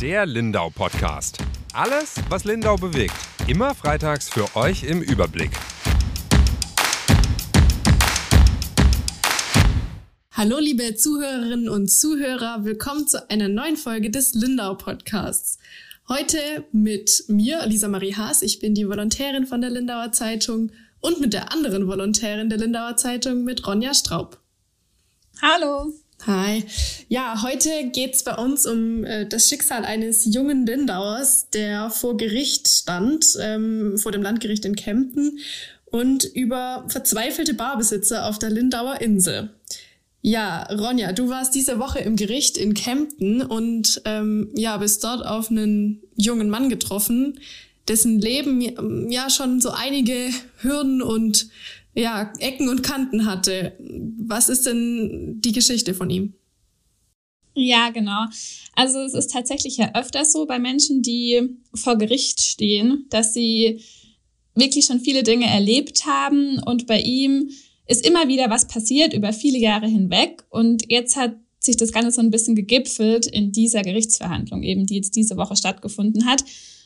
Der Lindau Podcast. Alles, was Lindau bewegt. Immer freitags für euch im Überblick. Hallo liebe Zuhörerinnen und Zuhörer, willkommen zu einer neuen Folge des Lindau Podcasts. Heute mit mir, Lisa Marie Haas, ich bin die Volontärin von der Lindauer Zeitung und mit der anderen Volontärin der Lindauer Zeitung, mit Ronja Straub. Hallo. Hi. Ja, heute geht's bei uns um äh, das Schicksal eines jungen Lindauers, der vor Gericht stand, ähm, vor dem Landgericht in Kempten und über verzweifelte Barbesitzer auf der Lindauer Insel. Ja, Ronja, du warst diese Woche im Gericht in Kempten und ähm, ja, bist dort auf einen jungen Mann getroffen, dessen Leben ja schon so einige Hürden und ja, Ecken und Kanten hatte. Was ist denn die Geschichte von ihm? Ja, genau. Also es ist tatsächlich ja öfters so bei Menschen, die vor Gericht stehen, dass sie wirklich schon viele Dinge erlebt haben und bei ihm ist immer wieder was passiert über viele Jahre hinweg und jetzt hat sich das Ganze so ein bisschen gegipfelt in dieser Gerichtsverhandlung, eben die jetzt diese Woche stattgefunden hat.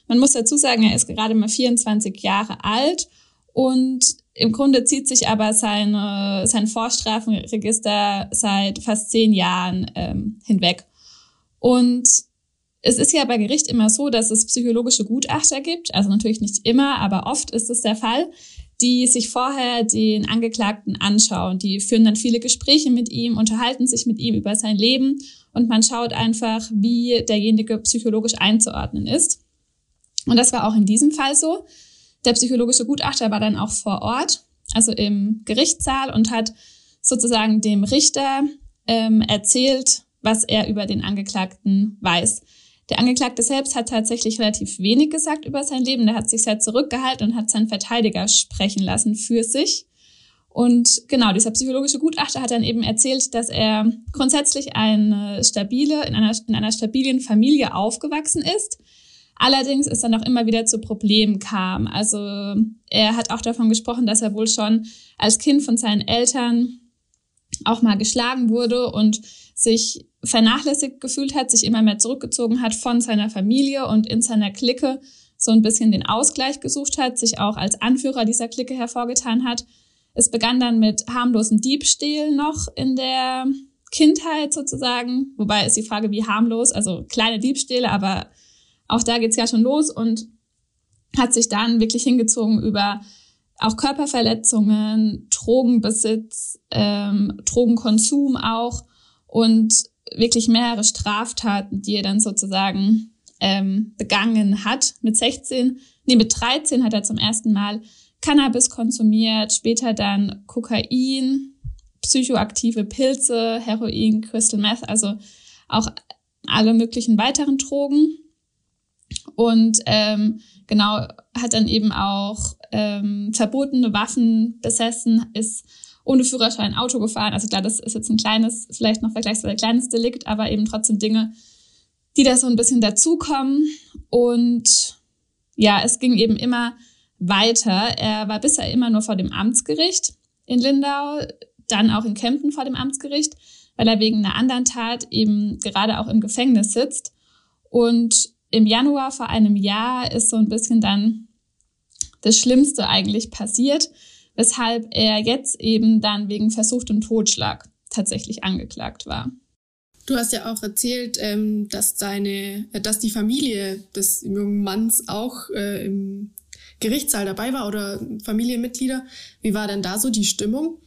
Man muss dazu sagen, er ist gerade mal 24 Jahre alt und im Grunde zieht sich aber seine, sein Vorstrafenregister seit fast zehn Jahren ähm, hinweg. Und es ist ja bei Gericht immer so, dass es psychologische Gutachter gibt, also natürlich nicht immer, aber oft ist es der Fall, die sich vorher den Angeklagten anschauen. Die führen dann viele Gespräche mit ihm, unterhalten sich mit ihm über sein Leben und man schaut einfach, wie derjenige psychologisch einzuordnen ist. Und das war auch in diesem Fall so. Der psychologische Gutachter war dann auch vor Ort, also im Gerichtssaal und hat sozusagen dem Richter ähm, erzählt, was er über den Angeklagten weiß. Der Angeklagte selbst hat tatsächlich relativ wenig gesagt über sein Leben. Der hat sich sehr zurückgehalten und hat seinen Verteidiger sprechen lassen für sich. Und genau, dieser psychologische Gutachter hat dann eben erzählt, dass er grundsätzlich eine stabile, in einer, in einer stabilen Familie aufgewachsen ist, Allerdings ist dann auch immer wieder zu Problemen kam. Also er hat auch davon gesprochen, dass er wohl schon als Kind von seinen Eltern auch mal geschlagen wurde und sich vernachlässigt gefühlt hat, sich immer mehr zurückgezogen hat von seiner Familie und in seiner Clique so ein bisschen den Ausgleich gesucht hat, sich auch als Anführer dieser Clique hervorgetan hat. Es begann dann mit harmlosen Diebstählen noch in der Kindheit sozusagen, wobei ist die Frage, wie harmlos, also kleine Diebstähle, aber auch da geht's ja schon los und hat sich dann wirklich hingezogen über auch Körperverletzungen, Drogenbesitz, ähm, Drogenkonsum auch und wirklich mehrere Straftaten, die er dann sozusagen ähm, begangen hat. Mit 16, nee, mit 13 hat er zum ersten Mal Cannabis konsumiert, später dann Kokain, psychoaktive Pilze, Heroin, Crystal Meth, also auch alle möglichen weiteren Drogen. Und ähm, genau hat dann eben auch ähm, verbotene Waffen besessen, ist ohne Führerschein Auto gefahren. Also klar, das ist jetzt ein kleines, vielleicht noch vergleichsweise kleines Delikt, aber eben trotzdem Dinge, die da so ein bisschen dazukommen. Und ja, es ging eben immer weiter. Er war bisher immer nur vor dem Amtsgericht in Lindau, dann auch in Kempten vor dem Amtsgericht, weil er wegen einer anderen Tat eben gerade auch im Gefängnis sitzt. Und im Januar vor einem Jahr ist so ein bisschen dann das Schlimmste eigentlich passiert, weshalb er jetzt eben dann wegen versuchtem Totschlag tatsächlich angeklagt war. Du hast ja auch erzählt, ähm, dass deine, äh, dass die Familie des jungen Manns auch äh, im Gerichtssaal dabei war oder Familienmitglieder. Wie war denn da so die Stimmung?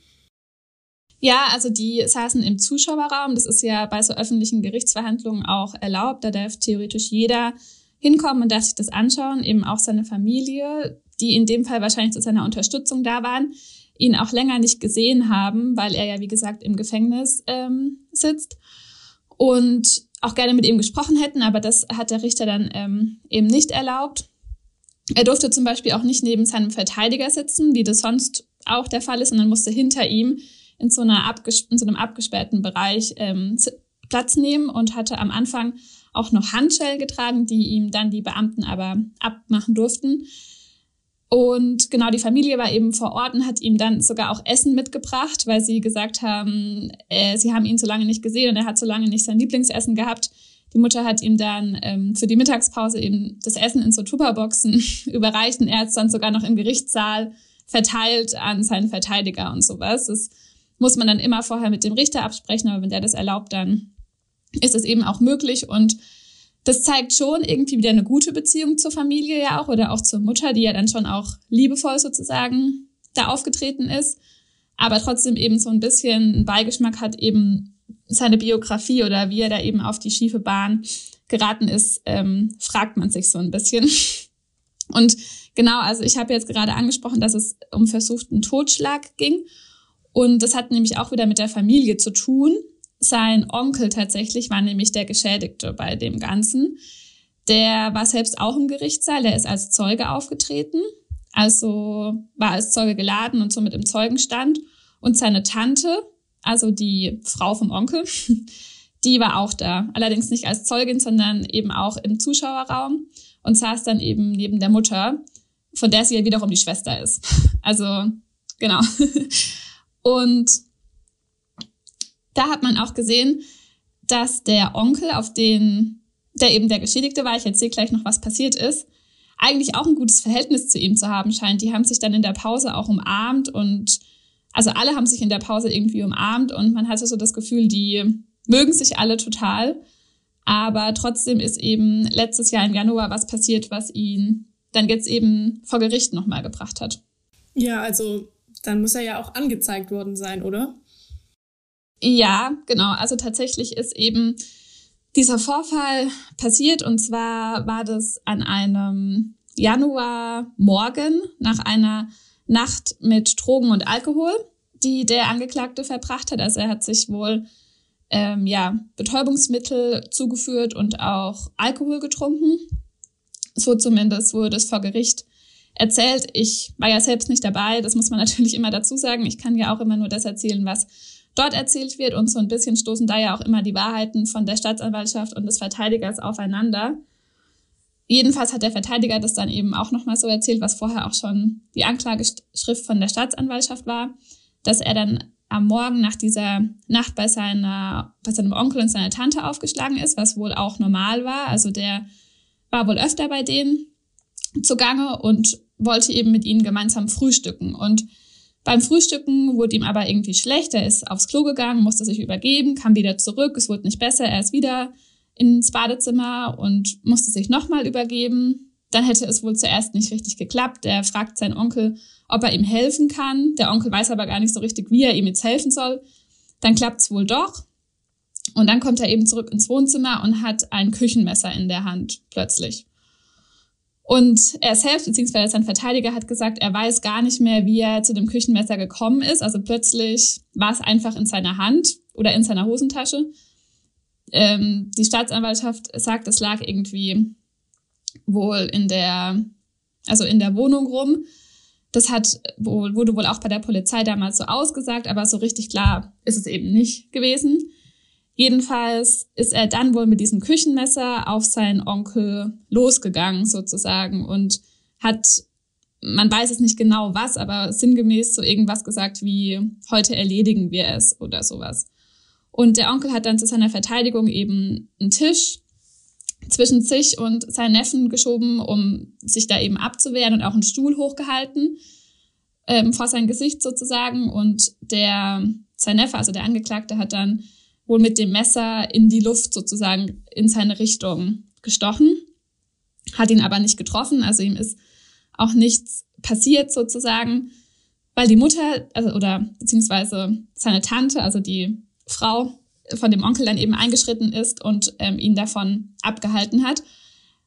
Ja, also die saßen im Zuschauerraum. Das ist ja bei so öffentlichen Gerichtsverhandlungen auch erlaubt. Da darf theoretisch jeder hinkommen und darf sich das anschauen, eben auch seine Familie, die in dem Fall wahrscheinlich zu seiner Unterstützung da waren, ihn auch länger nicht gesehen haben, weil er ja, wie gesagt, im Gefängnis ähm, sitzt und auch gerne mit ihm gesprochen hätten, aber das hat der Richter dann ähm, eben nicht erlaubt. Er durfte zum Beispiel auch nicht neben seinem Verteidiger sitzen, wie das sonst auch der Fall ist, sondern musste hinter ihm in so, einer abges in so einem abgesperrten Bereich ähm, Platz nehmen und hatte am Anfang auch noch Handschellen getragen, die ihm dann die Beamten aber abmachen durften. Und genau, die Familie war eben vor Ort und hat ihm dann sogar auch Essen mitgebracht, weil sie gesagt haben, äh, sie haben ihn so lange nicht gesehen und er hat so lange nicht sein Lieblingsessen gehabt. Die Mutter hat ihm dann ähm, für die Mittagspause eben das Essen in so Tupperboxen überreicht und er hat es dann sogar noch im Gerichtssaal verteilt an seinen Verteidiger und sowas. Das muss man dann immer vorher mit dem Richter absprechen, aber wenn der das erlaubt, dann ist es eben auch möglich und das zeigt schon irgendwie wieder eine gute Beziehung zur Familie ja auch oder auch zur Mutter, die ja dann schon auch liebevoll sozusagen da aufgetreten ist, aber trotzdem eben so ein bisschen Beigeschmack hat eben seine Biografie oder wie er da eben auf die schiefe Bahn geraten ist, ähm, fragt man sich so ein bisschen. Und genau, also ich habe jetzt gerade angesprochen, dass es um versuchten Totschlag ging. Und das hat nämlich auch wieder mit der Familie zu tun. Sein Onkel tatsächlich war nämlich der Geschädigte bei dem Ganzen. Der war selbst auch im Gerichtssaal, der ist als Zeuge aufgetreten, also war als Zeuge geladen und somit im Zeugenstand. Und seine Tante, also die Frau vom Onkel, die war auch da. Allerdings nicht als Zeugin, sondern eben auch im Zuschauerraum und saß dann eben neben der Mutter, von der sie ja wiederum die Schwester ist. Also, genau. Und da hat man auch gesehen, dass der Onkel, auf den, der eben der Geschädigte war, ich erzähle gleich noch, was passiert ist, eigentlich auch ein gutes Verhältnis zu ihm zu haben scheint. Die haben sich dann in der Pause auch umarmt und also alle haben sich in der Pause irgendwie umarmt und man hatte so das Gefühl, die mögen sich alle total. Aber trotzdem ist eben letztes Jahr im Januar was passiert, was ihn dann jetzt eben vor Gericht nochmal gebracht hat. Ja, also dann muss er ja auch angezeigt worden sein, oder? Ja, genau. Also tatsächlich ist eben dieser Vorfall passiert und zwar war das an einem Januarmorgen nach einer Nacht mit Drogen und Alkohol, die der Angeklagte verbracht hat. Also er hat sich wohl ähm, ja, Betäubungsmittel zugeführt und auch Alkohol getrunken. So zumindest wurde es vor Gericht erzählt. Ich war ja selbst nicht dabei, das muss man natürlich immer dazu sagen. Ich kann ja auch immer nur das erzählen, was dort erzählt wird und so ein bisschen stoßen da ja auch immer die Wahrheiten von der Staatsanwaltschaft und des Verteidigers aufeinander. Jedenfalls hat der Verteidiger das dann eben auch nochmal so erzählt, was vorher auch schon die Anklageschrift von der Staatsanwaltschaft war, dass er dann am Morgen nach dieser Nacht bei seiner, bei seinem Onkel und seiner Tante aufgeschlagen ist, was wohl auch normal war. Also der war wohl öfter bei denen zugange und wollte eben mit ihnen gemeinsam frühstücken. Und beim Frühstücken wurde ihm aber irgendwie schlecht. Er ist aufs Klo gegangen, musste sich übergeben, kam wieder zurück. Es wurde nicht besser. Er ist wieder ins Badezimmer und musste sich nochmal übergeben. Dann hätte es wohl zuerst nicht richtig geklappt. Er fragt seinen Onkel, ob er ihm helfen kann. Der Onkel weiß aber gar nicht so richtig, wie er ihm jetzt helfen soll. Dann klappt es wohl doch. Und dann kommt er eben zurück ins Wohnzimmer und hat ein Küchenmesser in der Hand plötzlich. Und er selbst, beziehungsweise sein Verteidiger, hat gesagt, er weiß gar nicht mehr, wie er zu dem Küchenmesser gekommen ist. Also plötzlich war es einfach in seiner Hand oder in seiner Hosentasche. Ähm, die Staatsanwaltschaft sagt, es lag irgendwie wohl in der, also in der Wohnung rum. Das hat wohl, wurde wohl auch bei der Polizei damals so ausgesagt, aber so richtig klar ist es eben nicht gewesen. Jedenfalls ist er dann wohl mit diesem Küchenmesser auf seinen Onkel losgegangen sozusagen und hat, man weiß es nicht genau was, aber sinngemäß so irgendwas gesagt wie, heute erledigen wir es oder sowas. Und der Onkel hat dann zu seiner Verteidigung eben einen Tisch zwischen sich und seinen Neffen geschoben, um sich da eben abzuwehren und auch einen Stuhl hochgehalten ähm, vor sein Gesicht sozusagen. Und der, sein Neffe, also der Angeklagte, hat dann wohl mit dem Messer in die Luft sozusagen in seine Richtung gestochen, hat ihn aber nicht getroffen, also ihm ist auch nichts passiert sozusagen, weil die Mutter, also oder beziehungsweise seine Tante, also die Frau von dem Onkel dann eben eingeschritten ist und ähm, ihn davon abgehalten hat.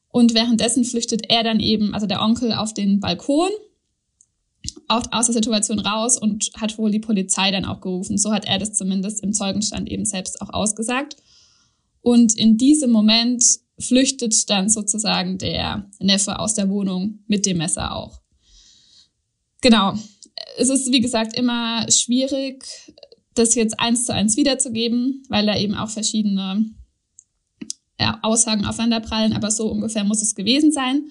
Und währenddessen flüchtet er dann eben, also der Onkel, auf den Balkon aus der Situation raus und hat wohl die Polizei dann auch gerufen. So hat er das zumindest im Zeugenstand eben selbst auch ausgesagt. Und in diesem Moment flüchtet dann sozusagen der Neffe aus der Wohnung mit dem Messer auch. Genau. Es ist, wie gesagt, immer schwierig, das jetzt eins zu eins wiederzugeben, weil da eben auch verschiedene Aussagen aufeinanderprallen, aber so ungefähr muss es gewesen sein.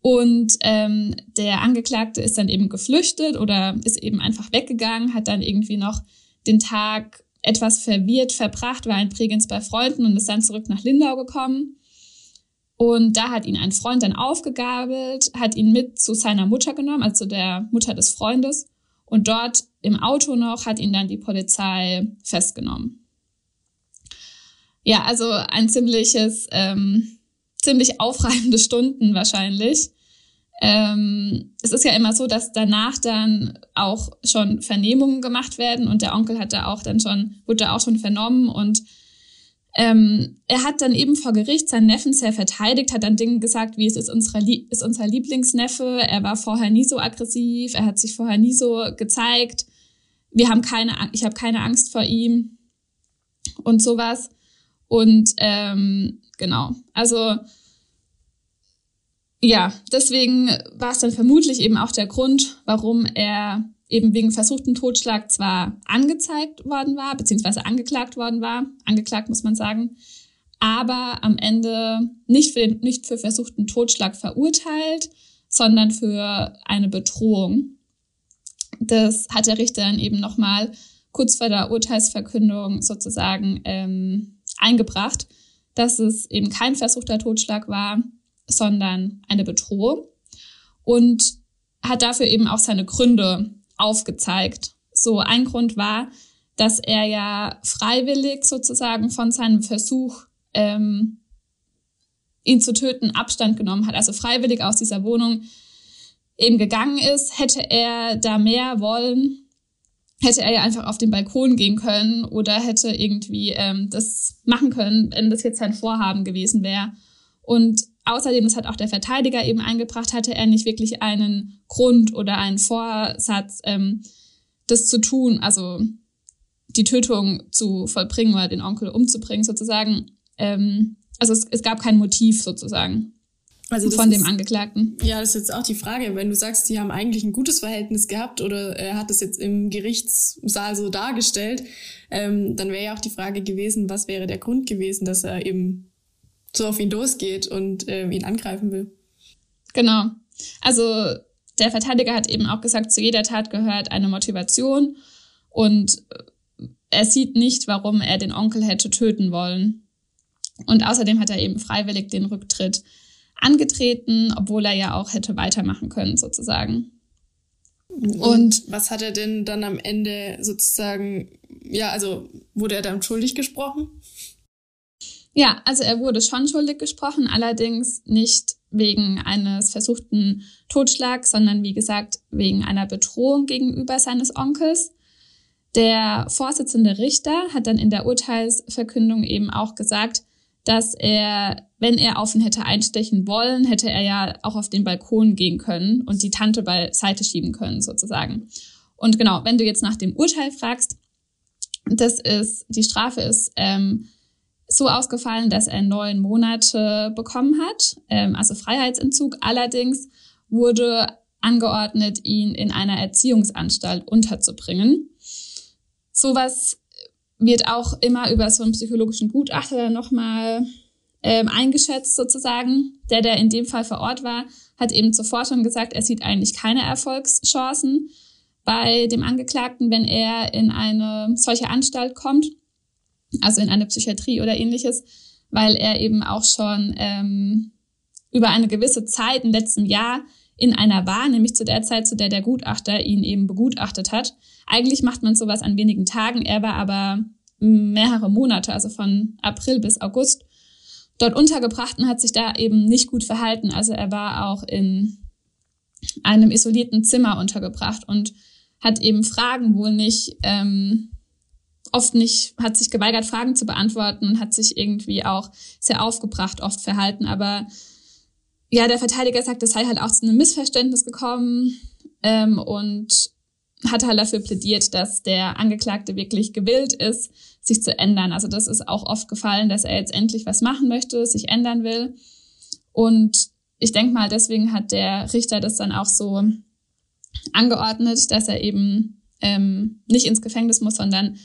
Und ähm, der Angeklagte ist dann eben geflüchtet oder ist eben einfach weggegangen, hat dann irgendwie noch den Tag etwas verwirrt verbracht, war in Bregenz bei Freunden und ist dann zurück nach Lindau gekommen. Und da hat ihn ein Freund dann aufgegabelt, hat ihn mit zu seiner Mutter genommen, also der Mutter des Freundes. Und dort im Auto noch hat ihn dann die Polizei festgenommen. Ja, also ein ziemliches, ähm, ziemlich aufreibende Stunden wahrscheinlich. Ähm, es ist ja immer so, dass danach dann auch schon Vernehmungen gemacht werden und der Onkel hat da auch dann schon, wurde da auch schon vernommen und ähm, er hat dann eben vor Gericht seinen Neffen sehr verteidigt, hat dann Dinge gesagt, wie es ist, unsere, ist unser Lieblingsneffe, er war vorher nie so aggressiv, er hat sich vorher nie so gezeigt, wir haben keine, ich habe keine Angst vor ihm und sowas. Und ähm, genau, also ja, deswegen war es dann vermutlich eben auch der Grund, warum er eben wegen versuchten Totschlag zwar angezeigt worden war, beziehungsweise angeklagt worden war, angeklagt muss man sagen, aber am Ende nicht für, den, nicht für versuchten Totschlag verurteilt, sondern für eine Bedrohung. Das hat der Richter dann eben nochmal kurz vor der Urteilsverkündung sozusagen ähm, eingebracht, dass es eben kein versuchter Totschlag war, sondern eine Bedrohung und hat dafür eben auch seine Gründe aufgezeigt. So ein Grund war, dass er ja freiwillig sozusagen von seinem Versuch, ähm, ihn zu töten, Abstand genommen hat, also freiwillig aus dieser Wohnung eben gegangen ist. Hätte er da mehr wollen, hätte er ja einfach auf den Balkon gehen können oder hätte irgendwie ähm, das machen können, wenn das jetzt sein Vorhaben gewesen wäre. Und außerdem, das hat auch der Verteidiger eben eingebracht, hatte er nicht wirklich einen Grund oder einen Vorsatz, ähm, das zu tun, also die Tötung zu vollbringen oder den Onkel umzubringen sozusagen. Ähm, also es, es gab kein Motiv sozusagen. Also von dem Angeklagten. Ja, das ist jetzt auch die Frage. Wenn du sagst, sie haben eigentlich ein gutes Verhältnis gehabt oder er hat es jetzt im Gerichtssaal so dargestellt, ähm, dann wäre ja auch die Frage gewesen, was wäre der Grund gewesen, dass er eben so auf ihn losgeht und äh, ihn angreifen will. Genau. Also der Verteidiger hat eben auch gesagt, zu jeder Tat gehört eine Motivation und er sieht nicht, warum er den Onkel hätte töten wollen. Und außerdem hat er eben freiwillig den Rücktritt angetreten, obwohl er ja auch hätte weitermachen können, sozusagen. Und, und was hat er denn dann am Ende sozusagen, ja, also wurde er dann schuldig gesprochen? Ja, also er wurde schon schuldig gesprochen, allerdings nicht wegen eines versuchten Totschlags, sondern wie gesagt wegen einer Bedrohung gegenüber seines Onkels. Der Vorsitzende Richter hat dann in der Urteilsverkündung eben auch gesagt, dass er, wenn er auf ihn hätte einstechen wollen, hätte er ja auch auf den Balkon gehen können und die Tante beiseite schieben können, sozusagen. Und genau, wenn du jetzt nach dem Urteil fragst, das ist, die Strafe ist ähm, so ausgefallen, dass er neun Monate bekommen hat, ähm, also Freiheitsentzug. Allerdings wurde angeordnet, ihn in einer Erziehungsanstalt unterzubringen. Sowas wird auch immer über so einen psychologischen Gutachter nochmal ähm, eingeschätzt sozusagen. Der, der in dem Fall vor Ort war, hat eben zuvor schon gesagt, er sieht eigentlich keine Erfolgschancen bei dem Angeklagten, wenn er in eine solche Anstalt kommt also in eine Psychiatrie oder ähnliches, weil er eben auch schon ähm, über eine gewisse Zeit im letzten Jahr in einer war, nämlich zu der Zeit, zu der der Gutachter ihn eben begutachtet hat. Eigentlich macht man sowas an wenigen Tagen, er war aber mehrere Monate, also von April bis August, dort untergebracht und hat sich da eben nicht gut verhalten. Also er war auch in einem isolierten Zimmer untergebracht und hat eben Fragen wohl nicht ähm, oft nicht, hat sich geweigert, Fragen zu beantworten und hat sich irgendwie auch sehr aufgebracht oft verhalten. Aber ja, der Verteidiger sagt, es sei halt auch zu einem Missverständnis gekommen ähm, und hat halt dafür plädiert, dass der Angeklagte wirklich gewillt ist, sich zu ändern. Also das ist auch oft gefallen, dass er jetzt endlich was machen möchte, sich ändern will. Und ich denke mal, deswegen hat der Richter das dann auch so angeordnet, dass er eben ähm, nicht ins Gefängnis muss, sondern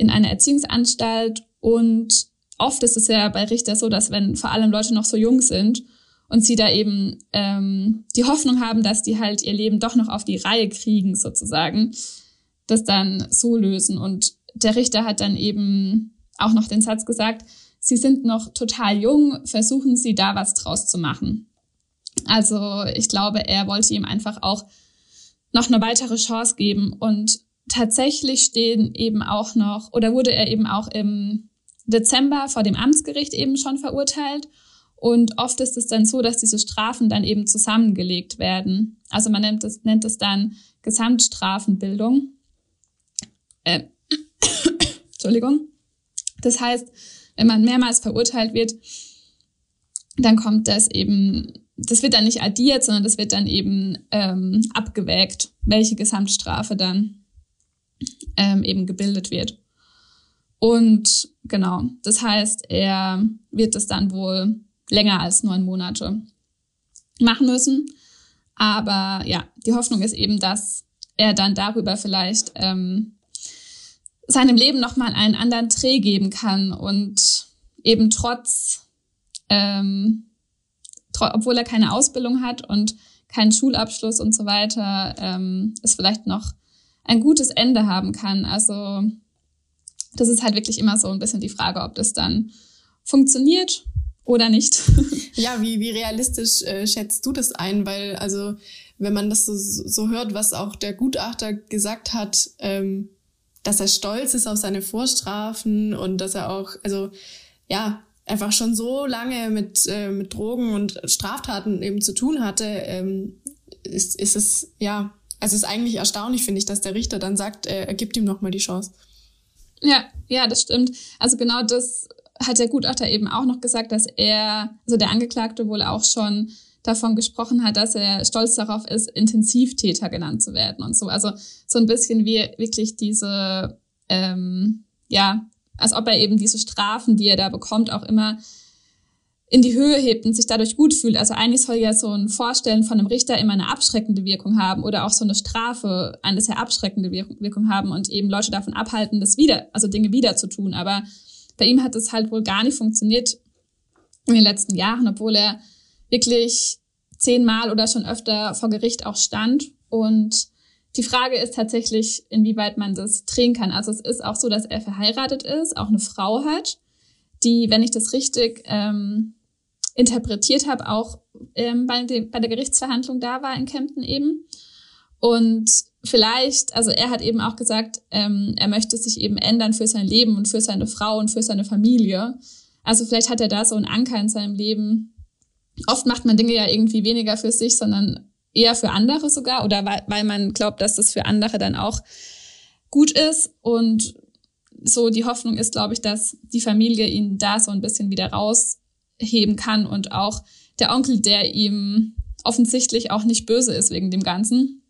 in eine Erziehungsanstalt und oft ist es ja bei Richter so, dass wenn vor allem Leute noch so jung sind und sie da eben ähm, die Hoffnung haben, dass die halt ihr Leben doch noch auf die Reihe kriegen sozusagen, das dann so lösen. Und der Richter hat dann eben auch noch den Satz gesagt, Sie sind noch total jung, versuchen Sie da was draus zu machen. Also ich glaube, er wollte ihm einfach auch noch eine weitere Chance geben und tatsächlich stehen eben auch noch oder wurde er eben auch im Dezember vor dem Amtsgericht eben schon verurteilt und oft ist es dann so, dass diese Strafen dann eben zusammengelegt werden. Also man nennt es, nennt es dann Gesamtstrafenbildung. Äh, Entschuldigung. Das heißt, wenn man mehrmals verurteilt wird, dann kommt das eben, das wird dann nicht addiert, sondern das wird dann eben ähm, abgewägt, welche Gesamtstrafe dann ähm, eben gebildet wird. Und genau, das heißt, er wird das dann wohl länger als neun Monate machen müssen. Aber ja, die Hoffnung ist eben, dass er dann darüber vielleicht ähm, seinem Leben nochmal einen anderen Dreh geben kann und eben trotz, ähm, tr obwohl er keine Ausbildung hat und keinen Schulabschluss und so weiter, ähm, es vielleicht noch ein gutes Ende haben kann. Also das ist halt wirklich immer so ein bisschen die Frage, ob das dann funktioniert oder nicht. ja, wie, wie realistisch äh, schätzt du das ein? Weil, also, wenn man das so, so hört, was auch der Gutachter gesagt hat, ähm, dass er stolz ist auf seine Vorstrafen und dass er auch, also, ja, einfach schon so lange mit, äh, mit Drogen und Straftaten eben zu tun hatte, ähm, ist, ist es, ja, also ist eigentlich erstaunlich, finde ich, dass der Richter dann sagt, äh, er gibt ihm nochmal die Chance. Ja, ja, das stimmt. Also genau das hat der Gutachter eben auch noch gesagt, dass er, also der Angeklagte wohl auch schon davon gesprochen hat, dass er stolz darauf ist, Intensivtäter genannt zu werden und so. Also so ein bisschen wie wirklich diese, ähm, ja, als ob er eben diese Strafen, die er da bekommt, auch immer in die Höhe hebt und sich dadurch gut fühlt. Also eigentlich soll ja so ein Vorstellen von einem Richter immer eine abschreckende Wirkung haben oder auch so eine Strafe eine sehr abschreckende Wirkung haben und eben Leute davon abhalten, das wieder, also Dinge wieder zu tun. Aber bei ihm hat es halt wohl gar nicht funktioniert in den letzten Jahren, obwohl er wirklich zehnmal oder schon öfter vor Gericht auch stand. Und die Frage ist tatsächlich, inwieweit man das drehen kann. Also es ist auch so, dass er verheiratet ist, auch eine Frau hat, die, wenn ich das richtig ähm, interpretiert habe, auch ähm, bei, de, bei der Gerichtsverhandlung da war in Kempten eben. Und vielleicht, also er hat eben auch gesagt, ähm, er möchte sich eben ändern für sein Leben und für seine Frau und für seine Familie. Also vielleicht hat er da so einen Anker in seinem Leben. Oft macht man Dinge ja irgendwie weniger für sich, sondern eher für andere sogar oder weil, weil man glaubt, dass das für andere dann auch gut ist. Und so die Hoffnung ist, glaube ich, dass die Familie ihn da so ein bisschen wieder rausheben kann und auch der Onkel, der ihm offensichtlich auch nicht böse ist wegen dem Ganzen,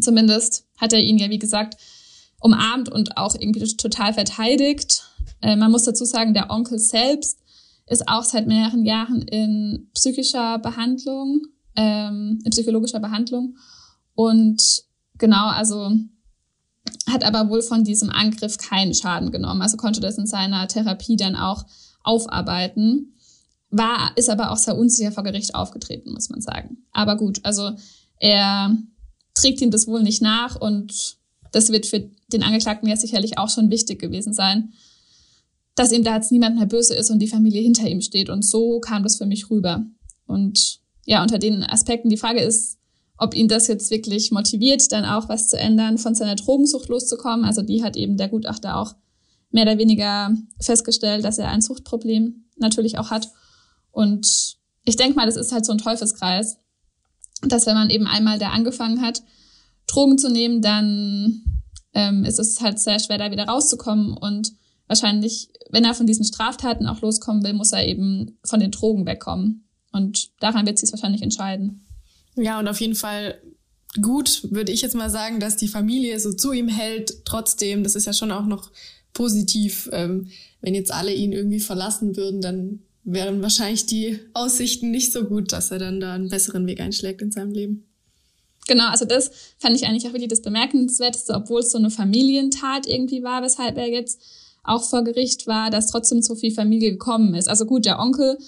Zumindest hat er ihn ja, wie gesagt, umarmt und auch irgendwie total verteidigt. Äh, man muss dazu sagen, der Onkel selbst ist auch seit mehreren Jahren in psychischer Behandlung, ähm, in psychologischer Behandlung. Und genau, also hat aber wohl von diesem Angriff keinen Schaden genommen. Also konnte das in seiner Therapie dann auch aufarbeiten. War, ist aber auch sehr unsicher vor Gericht aufgetreten, muss man sagen. Aber gut, also er trägt ihm das wohl nicht nach und das wird für den Angeklagten ja sicherlich auch schon wichtig gewesen sein, dass ihm da jetzt niemand mehr böse ist und die Familie hinter ihm steht. Und so kam das für mich rüber. Und ja, unter den Aspekten, die Frage ist, ob ihn das jetzt wirklich motiviert, dann auch was zu ändern, von seiner Drogensucht loszukommen. Also die hat eben der Gutachter auch mehr oder weniger festgestellt, dass er ein Suchtproblem natürlich auch hat. Und ich denke mal, das ist halt so ein Teufelskreis dass wenn man eben einmal da angefangen hat, Drogen zu nehmen, dann ähm, ist es halt sehr schwer, da wieder rauszukommen. Und wahrscheinlich, wenn er von diesen Straftaten auch loskommen will, muss er eben von den Drogen wegkommen. Und daran wird sich wahrscheinlich entscheiden. Ja, und auf jeden Fall gut, würde ich jetzt mal sagen, dass die Familie so zu ihm hält. Trotzdem, das ist ja schon auch noch positiv. Ähm, wenn jetzt alle ihn irgendwie verlassen würden, dann wären wahrscheinlich die Aussichten nicht so gut, dass er dann da einen besseren Weg einschlägt in seinem Leben. Genau, also das fand ich eigentlich auch wirklich das Bemerkenswerteste, obwohl es so eine Familientat irgendwie war, weshalb er jetzt auch vor Gericht war, dass trotzdem so viel Familie gekommen ist. Also gut, der Onkel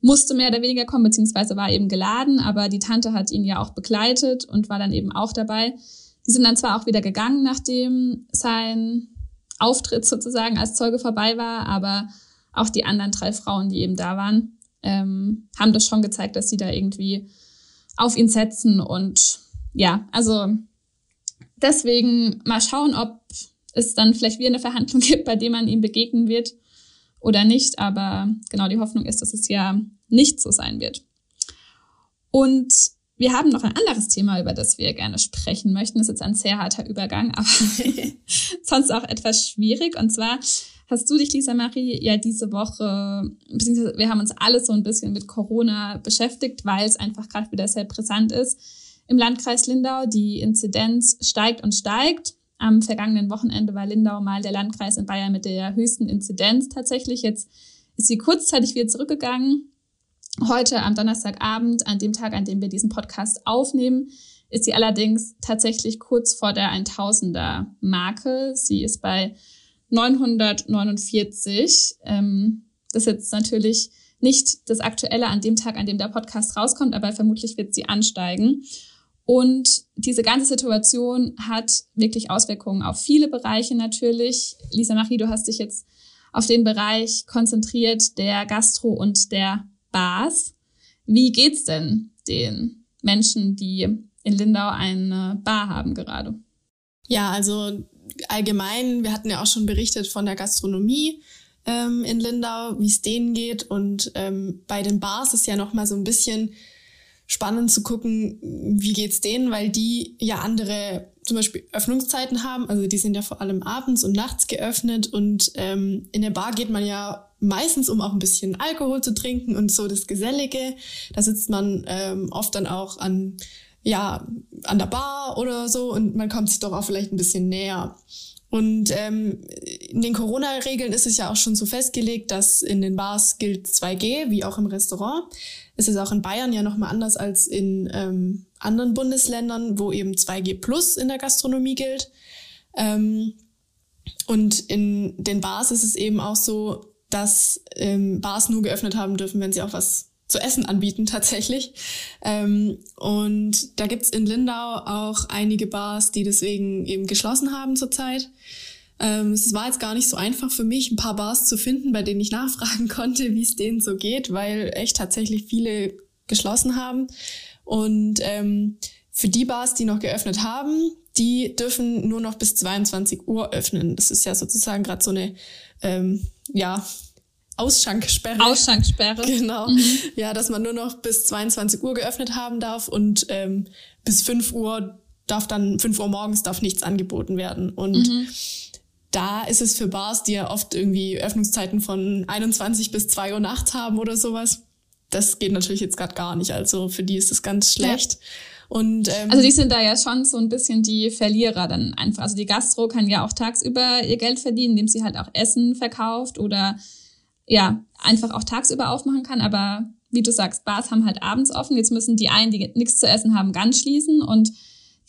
musste mehr oder weniger kommen, beziehungsweise war eben geladen, aber die Tante hat ihn ja auch begleitet und war dann eben auch dabei. Die sind dann zwar auch wieder gegangen, nachdem sein Auftritt sozusagen als Zeuge vorbei war, aber auch die anderen drei Frauen, die eben da waren, ähm, haben das schon gezeigt, dass sie da irgendwie auf ihn setzen und ja, also deswegen mal schauen, ob es dann vielleicht wieder eine Verhandlung gibt, bei der man ihm begegnen wird oder nicht. Aber genau die Hoffnung ist, dass es ja nicht so sein wird. Und wir haben noch ein anderes Thema, über das wir gerne sprechen möchten. Das ist jetzt ein sehr harter Übergang, aber sonst auch etwas schwierig. Und zwar hast du dich, Lisa Marie, ja diese Woche, beziehungsweise wir haben uns alle so ein bisschen mit Corona beschäftigt, weil es einfach gerade wieder sehr brisant ist. Im Landkreis Lindau, die Inzidenz steigt und steigt. Am vergangenen Wochenende war Lindau mal der Landkreis in Bayern mit der höchsten Inzidenz tatsächlich. Jetzt ist sie kurzzeitig wieder zurückgegangen. Heute am Donnerstagabend, an dem Tag, an dem wir diesen Podcast aufnehmen, ist sie allerdings tatsächlich kurz vor der 1000er Marke. Sie ist bei 949. Ähm, das ist jetzt natürlich nicht das Aktuelle an dem Tag, an dem der Podcast rauskommt, aber vermutlich wird sie ansteigen. Und diese ganze Situation hat wirklich Auswirkungen auf viele Bereiche natürlich. Lisa Marie, du hast dich jetzt auf den Bereich konzentriert der Gastro und der Bars. Wie geht's denn den Menschen, die in Lindau eine Bar haben gerade? Ja, also allgemein, wir hatten ja auch schon berichtet von der Gastronomie ähm, in Lindau, wie es denen geht. Und ähm, bei den Bars ist ja noch mal so ein bisschen spannend zu gucken, wie geht's denen, weil die ja andere zum Beispiel Öffnungszeiten haben. Also die sind ja vor allem abends und nachts geöffnet und ähm, in der Bar geht man ja meistens, um auch ein bisschen Alkohol zu trinken und so das Gesellige. Da sitzt man ähm, oft dann auch an ja an der Bar oder so und man kommt sich doch auch vielleicht ein bisschen näher. Und ähm, in den Corona-Regeln ist es ja auch schon so festgelegt, dass in den Bars gilt 2G, wie auch im Restaurant. Es ist auch in Bayern ja nochmal anders als in ähm, anderen Bundesländern, wo eben 2G plus in der Gastronomie gilt. Ähm, und in den Bars ist es eben auch so, dass ähm, Bars nur geöffnet haben dürfen, wenn sie auch was zu essen anbieten tatsächlich. Ähm, und da gibt's in Lindau auch einige Bars, die deswegen eben geschlossen haben zurzeit. Ähm, es war jetzt gar nicht so einfach für mich, ein paar Bars zu finden, bei denen ich nachfragen konnte, wie es denen so geht, weil echt tatsächlich viele geschlossen haben. Und ähm, für die Bars, die noch geöffnet haben, die dürfen nur noch bis 22 Uhr öffnen. Das ist ja sozusagen gerade so eine ähm, ja, Ausschanksperre. Ausschanksperre. Genau. Mhm. Ja, dass man nur noch bis 22 Uhr geöffnet haben darf und ähm, bis 5 Uhr darf dann, 5 Uhr morgens darf nichts angeboten werden. Und mhm. da ist es für Bars, die ja oft irgendwie Öffnungszeiten von 21 bis 2 Uhr nachts haben oder sowas, das geht natürlich jetzt gerade gar nicht. Also für die ist das ganz schlecht. Ja. Und, ähm, also die sind da ja schon so ein bisschen die Verlierer dann einfach. Also die Gastro kann ja auch tagsüber ihr Geld verdienen, indem sie halt auch Essen verkauft oder ja, einfach auch tagsüber aufmachen kann. Aber wie du sagst, Bars haben halt abends offen. Jetzt müssen die einen, die nichts zu essen haben, ganz schließen und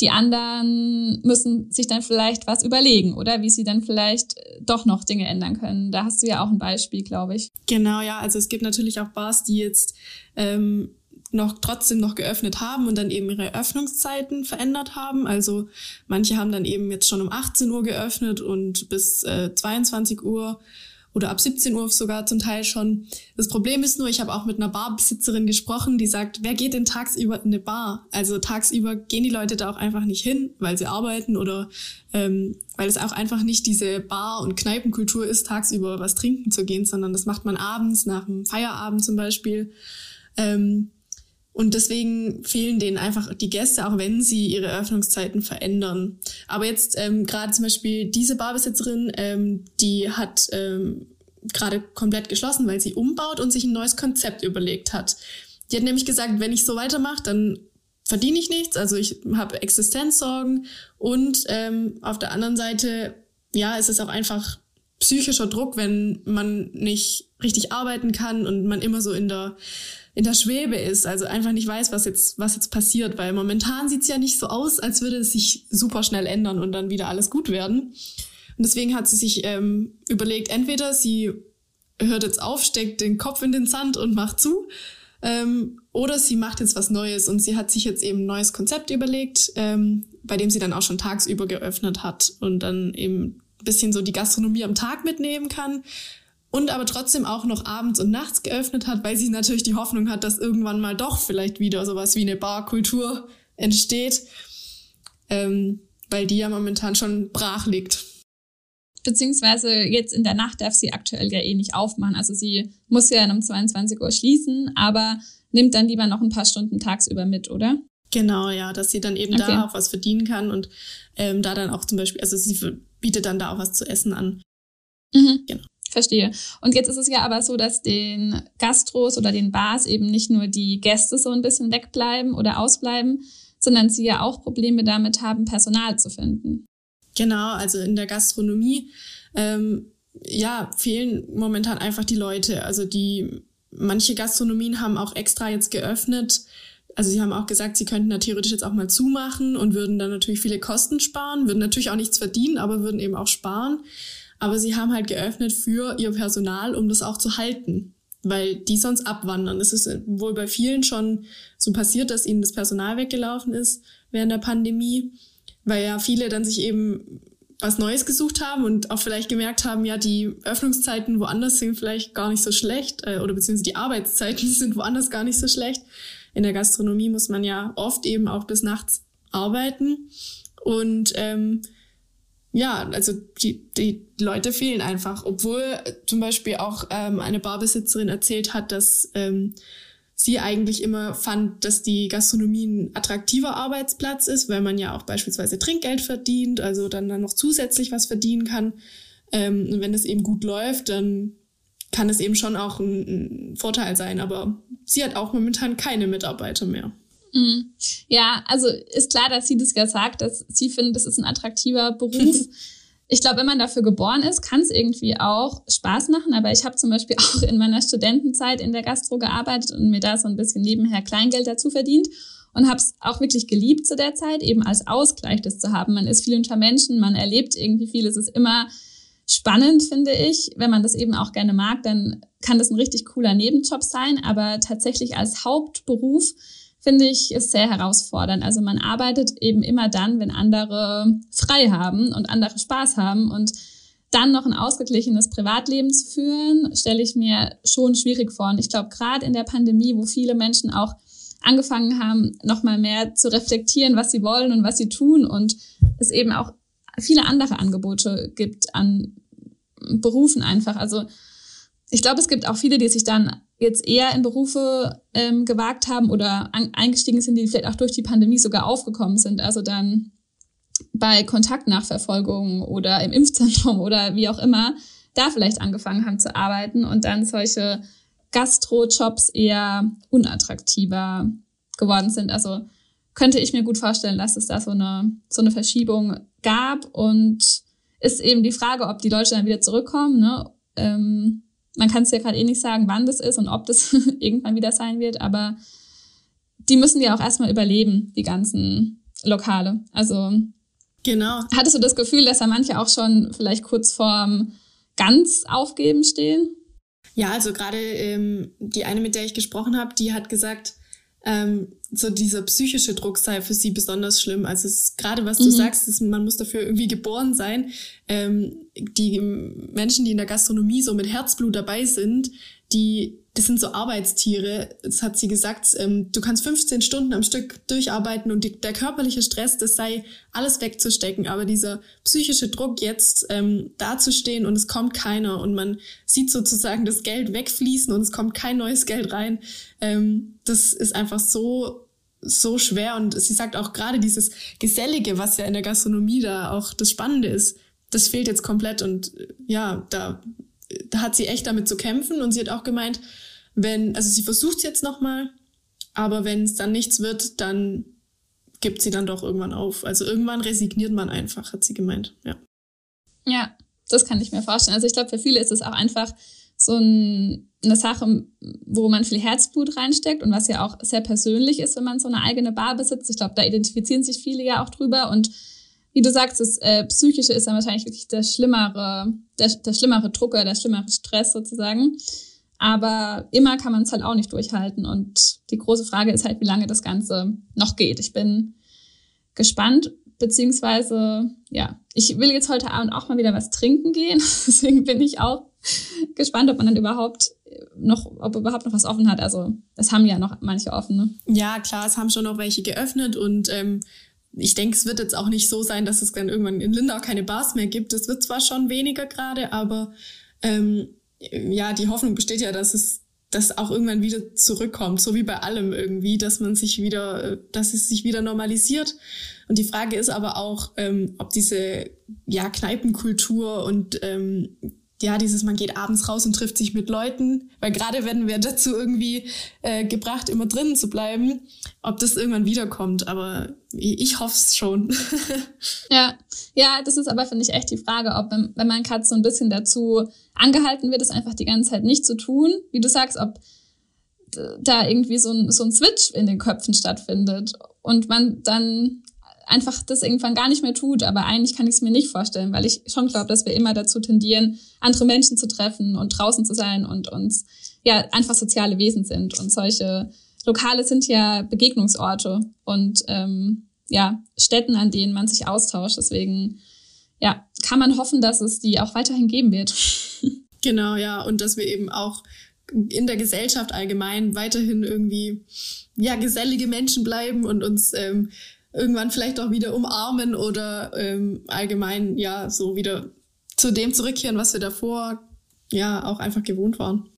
die anderen müssen sich dann vielleicht was überlegen oder wie sie dann vielleicht doch noch Dinge ändern können. Da hast du ja auch ein Beispiel, glaube ich. Genau, ja. Also es gibt natürlich auch Bars, die jetzt ähm, noch trotzdem noch geöffnet haben und dann eben ihre Öffnungszeiten verändert haben. Also manche haben dann eben jetzt schon um 18 Uhr geöffnet und bis äh, 22 Uhr oder ab 17 Uhr sogar zum Teil schon. Das Problem ist nur, ich habe auch mit einer Barbesitzerin gesprochen, die sagt, wer geht denn tagsüber in eine Bar? Also tagsüber gehen die Leute da auch einfach nicht hin, weil sie arbeiten oder ähm, weil es auch einfach nicht diese Bar- und Kneipenkultur ist, tagsüber was trinken zu gehen, sondern das macht man abends, nach dem Feierabend zum Beispiel. Ähm, und deswegen fehlen denen einfach die Gäste, auch wenn sie ihre Öffnungszeiten verändern. Aber jetzt ähm, gerade zum Beispiel diese Barbesitzerin, ähm, die hat ähm, gerade komplett geschlossen, weil sie umbaut und sich ein neues Konzept überlegt hat. Die hat nämlich gesagt, wenn ich so weitermache, dann verdiene ich nichts, also ich habe Existenzsorgen und ähm, auf der anderen Seite, ja, ist es auch einfach psychischer Druck, wenn man nicht richtig arbeiten kann und man immer so in der in der Schwebe ist, also einfach nicht weiß, was jetzt, was jetzt passiert, weil momentan sieht's ja nicht so aus, als würde es sich super schnell ändern und dann wieder alles gut werden. Und deswegen hat sie sich ähm, überlegt, entweder sie hört jetzt auf, steckt den Kopf in den Sand und macht zu, ähm, oder sie macht jetzt was Neues. Und sie hat sich jetzt eben ein neues Konzept überlegt, ähm, bei dem sie dann auch schon tagsüber geöffnet hat und dann eben ein bisschen so die Gastronomie am Tag mitnehmen kann und aber trotzdem auch noch abends und nachts geöffnet hat, weil sie natürlich die Hoffnung hat, dass irgendwann mal doch vielleicht wieder sowas wie eine Barkultur entsteht, ähm, weil die ja momentan schon brach liegt. Beziehungsweise jetzt in der Nacht darf sie aktuell ja eh nicht aufmachen. Also sie muss ja um 22 Uhr schließen, aber nimmt dann lieber noch ein paar Stunden tagsüber mit, oder? Genau, ja, dass sie dann eben okay. da auch was verdienen kann und ähm, da dann auch zum Beispiel, also sie bietet dann da auch was zu essen an. Mhm. Genau. Verstehe. Und jetzt ist es ja aber so, dass den Gastros oder den Bars eben nicht nur die Gäste so ein bisschen wegbleiben oder ausbleiben, sondern sie ja auch Probleme damit haben, Personal zu finden. Genau, also in der Gastronomie, ähm, ja, fehlen momentan einfach die Leute. Also die, manche Gastronomien haben auch extra jetzt geöffnet. Also sie haben auch gesagt, sie könnten da theoretisch jetzt auch mal zumachen und würden dann natürlich viele Kosten sparen, würden natürlich auch nichts verdienen, aber würden eben auch sparen. Aber sie haben halt geöffnet für ihr Personal, um das auch zu halten, weil die sonst abwandern. Es ist wohl bei vielen schon so passiert, dass ihnen das Personal weggelaufen ist während der Pandemie, weil ja viele dann sich eben was Neues gesucht haben und auch vielleicht gemerkt haben, ja, die Öffnungszeiten woanders sind vielleicht gar nicht so schlecht äh, oder beziehungsweise die Arbeitszeiten sind woanders gar nicht so schlecht. In der Gastronomie muss man ja oft eben auch bis nachts arbeiten und ähm, ja, also die, die Leute fehlen einfach. Obwohl zum Beispiel auch ähm, eine Barbesitzerin erzählt hat, dass ähm, sie eigentlich immer fand, dass die Gastronomie ein attraktiver Arbeitsplatz ist, weil man ja auch beispielsweise Trinkgeld verdient, also dann, dann noch zusätzlich was verdienen kann. Ähm, und wenn es eben gut läuft, dann kann es eben schon auch ein, ein Vorteil sein. Aber sie hat auch momentan keine Mitarbeiter mehr. Mhm. Ja, also ist klar, dass sie das ja sagt, dass sie findet, das ist ein attraktiver Beruf. ich glaube, wenn man dafür geboren ist, kann es irgendwie auch Spaß machen. Aber ich habe zum Beispiel auch in meiner Studentenzeit in der Gastro gearbeitet und mir da so ein bisschen nebenher Kleingeld dazu verdient und habe es auch wirklich geliebt zu der Zeit, eben als Ausgleich das zu haben. Man ist viel unter Menschen, man erlebt irgendwie viel. Es ist immer spannend, finde ich. Wenn man das eben auch gerne mag, dann kann das ein richtig cooler Nebenjob sein. Aber tatsächlich als Hauptberuf finde ich, ist sehr herausfordernd. Also man arbeitet eben immer dann, wenn andere frei haben und andere Spaß haben und dann noch ein ausgeglichenes Privatleben zu führen, stelle ich mir schon schwierig vor. Und ich glaube, gerade in der Pandemie, wo viele Menschen auch angefangen haben, nochmal mehr zu reflektieren, was sie wollen und was sie tun und es eben auch viele andere Angebote gibt an Berufen einfach. Also ich glaube, es gibt auch viele, die sich dann jetzt eher in Berufe ähm, gewagt haben oder an, eingestiegen sind, die vielleicht auch durch die Pandemie sogar aufgekommen sind. Also dann bei Kontaktnachverfolgung oder im Impfzentrum oder wie auch immer, da vielleicht angefangen haben zu arbeiten und dann solche Gastro-Jobs eher unattraktiver geworden sind. Also könnte ich mir gut vorstellen, dass es da so eine, so eine Verschiebung gab und ist eben die Frage, ob die Leute dann wieder zurückkommen, ne? Ähm, man kann es ja gerade eh nicht sagen, wann das ist und ob das irgendwann wieder sein wird, aber die müssen ja auch erstmal überleben, die ganzen Lokale. Also genau. Hattest du das Gefühl, dass da manche auch schon vielleicht kurz vorm ganz aufgeben stehen? Ja, also gerade ähm, die eine, mit der ich gesprochen habe, die hat gesagt, ähm, so dieser psychische Druck sei für sie besonders schlimm. Also es gerade was du mhm. sagst, ist, man muss dafür irgendwie geboren sein. Ähm, die Menschen, die in der Gastronomie so mit Herzblut dabei sind, die das sind so Arbeitstiere. Das hat sie gesagt. Ähm, du kannst 15 Stunden am Stück durcharbeiten und die, der körperliche Stress, das sei alles wegzustecken. Aber dieser psychische Druck, jetzt ähm, dazustehen und es kommt keiner und man sieht sozusagen das Geld wegfließen und es kommt kein neues Geld rein, ähm, das ist einfach so so schwer. Und sie sagt auch gerade dieses Gesellige, was ja in der Gastronomie da auch das Spannende ist, das fehlt jetzt komplett. Und ja, da da hat sie echt damit zu kämpfen und sie hat auch gemeint, wenn, also sie versucht es jetzt nochmal, aber wenn es dann nichts wird, dann gibt sie dann doch irgendwann auf. Also irgendwann resigniert man einfach, hat sie gemeint, ja. Ja, das kann ich mir vorstellen. Also ich glaube, für viele ist es auch einfach so ein, eine Sache, wo man viel Herzblut reinsteckt und was ja auch sehr persönlich ist, wenn man so eine eigene Bar besitzt. Ich glaube, da identifizieren sich viele ja auch drüber und wie du sagst, das äh, Psychische ist dann wahrscheinlich wirklich der schlimmere, der, der schlimmere Drucker, der schlimmere Stress sozusagen. Aber immer kann man es halt auch nicht durchhalten. Und die große Frage ist halt, wie lange das Ganze noch geht. Ich bin gespannt. beziehungsweise, ja, ich will jetzt heute Abend auch mal wieder was trinken gehen. Deswegen bin ich auch gespannt, ob man dann überhaupt noch, ob überhaupt noch was offen hat. Also es haben ja noch manche offen. Ne? Ja, klar, es haben schon noch welche geöffnet und ähm, ich denke, es wird jetzt auch nicht so sein, dass es dann irgendwann in Lindau keine Bars mehr gibt. Es wird zwar schon weniger gerade, aber ähm, ja, die Hoffnung besteht ja, dass es das auch irgendwann wieder zurückkommt, so wie bei allem irgendwie, dass man sich wieder, dass es sich wieder normalisiert. Und die Frage ist aber auch, ähm, ob diese ja Kneipenkultur und ähm, ja, dieses, man geht abends raus und trifft sich mit Leuten, weil gerade werden wir dazu irgendwie äh, gebracht, immer drinnen zu bleiben, ob das irgendwann wiederkommt, aber ich hoffe es schon. ja, ja, das ist aber, finde ich, echt die Frage, ob, wenn, wenn man gerade so ein bisschen dazu angehalten wird, es einfach die ganze Zeit nicht zu tun, wie du sagst, ob da irgendwie so ein, so ein Switch in den Köpfen stattfindet und man dann einfach das irgendwann gar nicht mehr tut. Aber eigentlich kann ich es mir nicht vorstellen, weil ich schon glaube, dass wir immer dazu tendieren, andere Menschen zu treffen und draußen zu sein und uns ja einfach soziale Wesen sind. Und solche Lokale sind ja Begegnungsorte und ähm, ja, Städten, an denen man sich austauscht. Deswegen ja, kann man hoffen, dass es die auch weiterhin geben wird. Genau, ja, und dass wir eben auch in der Gesellschaft allgemein weiterhin irgendwie ja gesellige Menschen bleiben und uns ähm, irgendwann vielleicht auch wieder umarmen oder ähm, allgemein ja so wieder zu dem zurückkehren, was wir davor ja auch einfach gewohnt waren.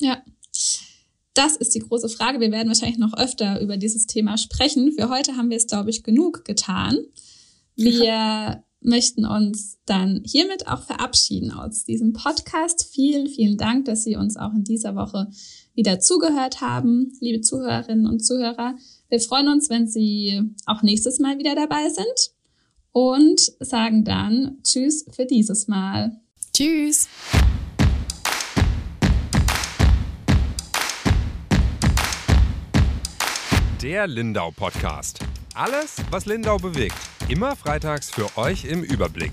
Ja. Das ist die große Frage. Wir werden wahrscheinlich noch öfter über dieses Thema sprechen. Für heute haben wir es, glaube ich, genug getan. Wir ja. möchten uns dann hiermit auch verabschieden aus diesem Podcast. Vielen, vielen Dank, dass Sie uns auch in dieser Woche wieder zugehört haben, liebe Zuhörerinnen und Zuhörer. Wir freuen uns, wenn Sie auch nächstes Mal wieder dabei sind und sagen dann Tschüss für dieses Mal. Tschüss. Der Lindau Podcast. Alles, was Lindau bewegt. Immer freitags für euch im Überblick.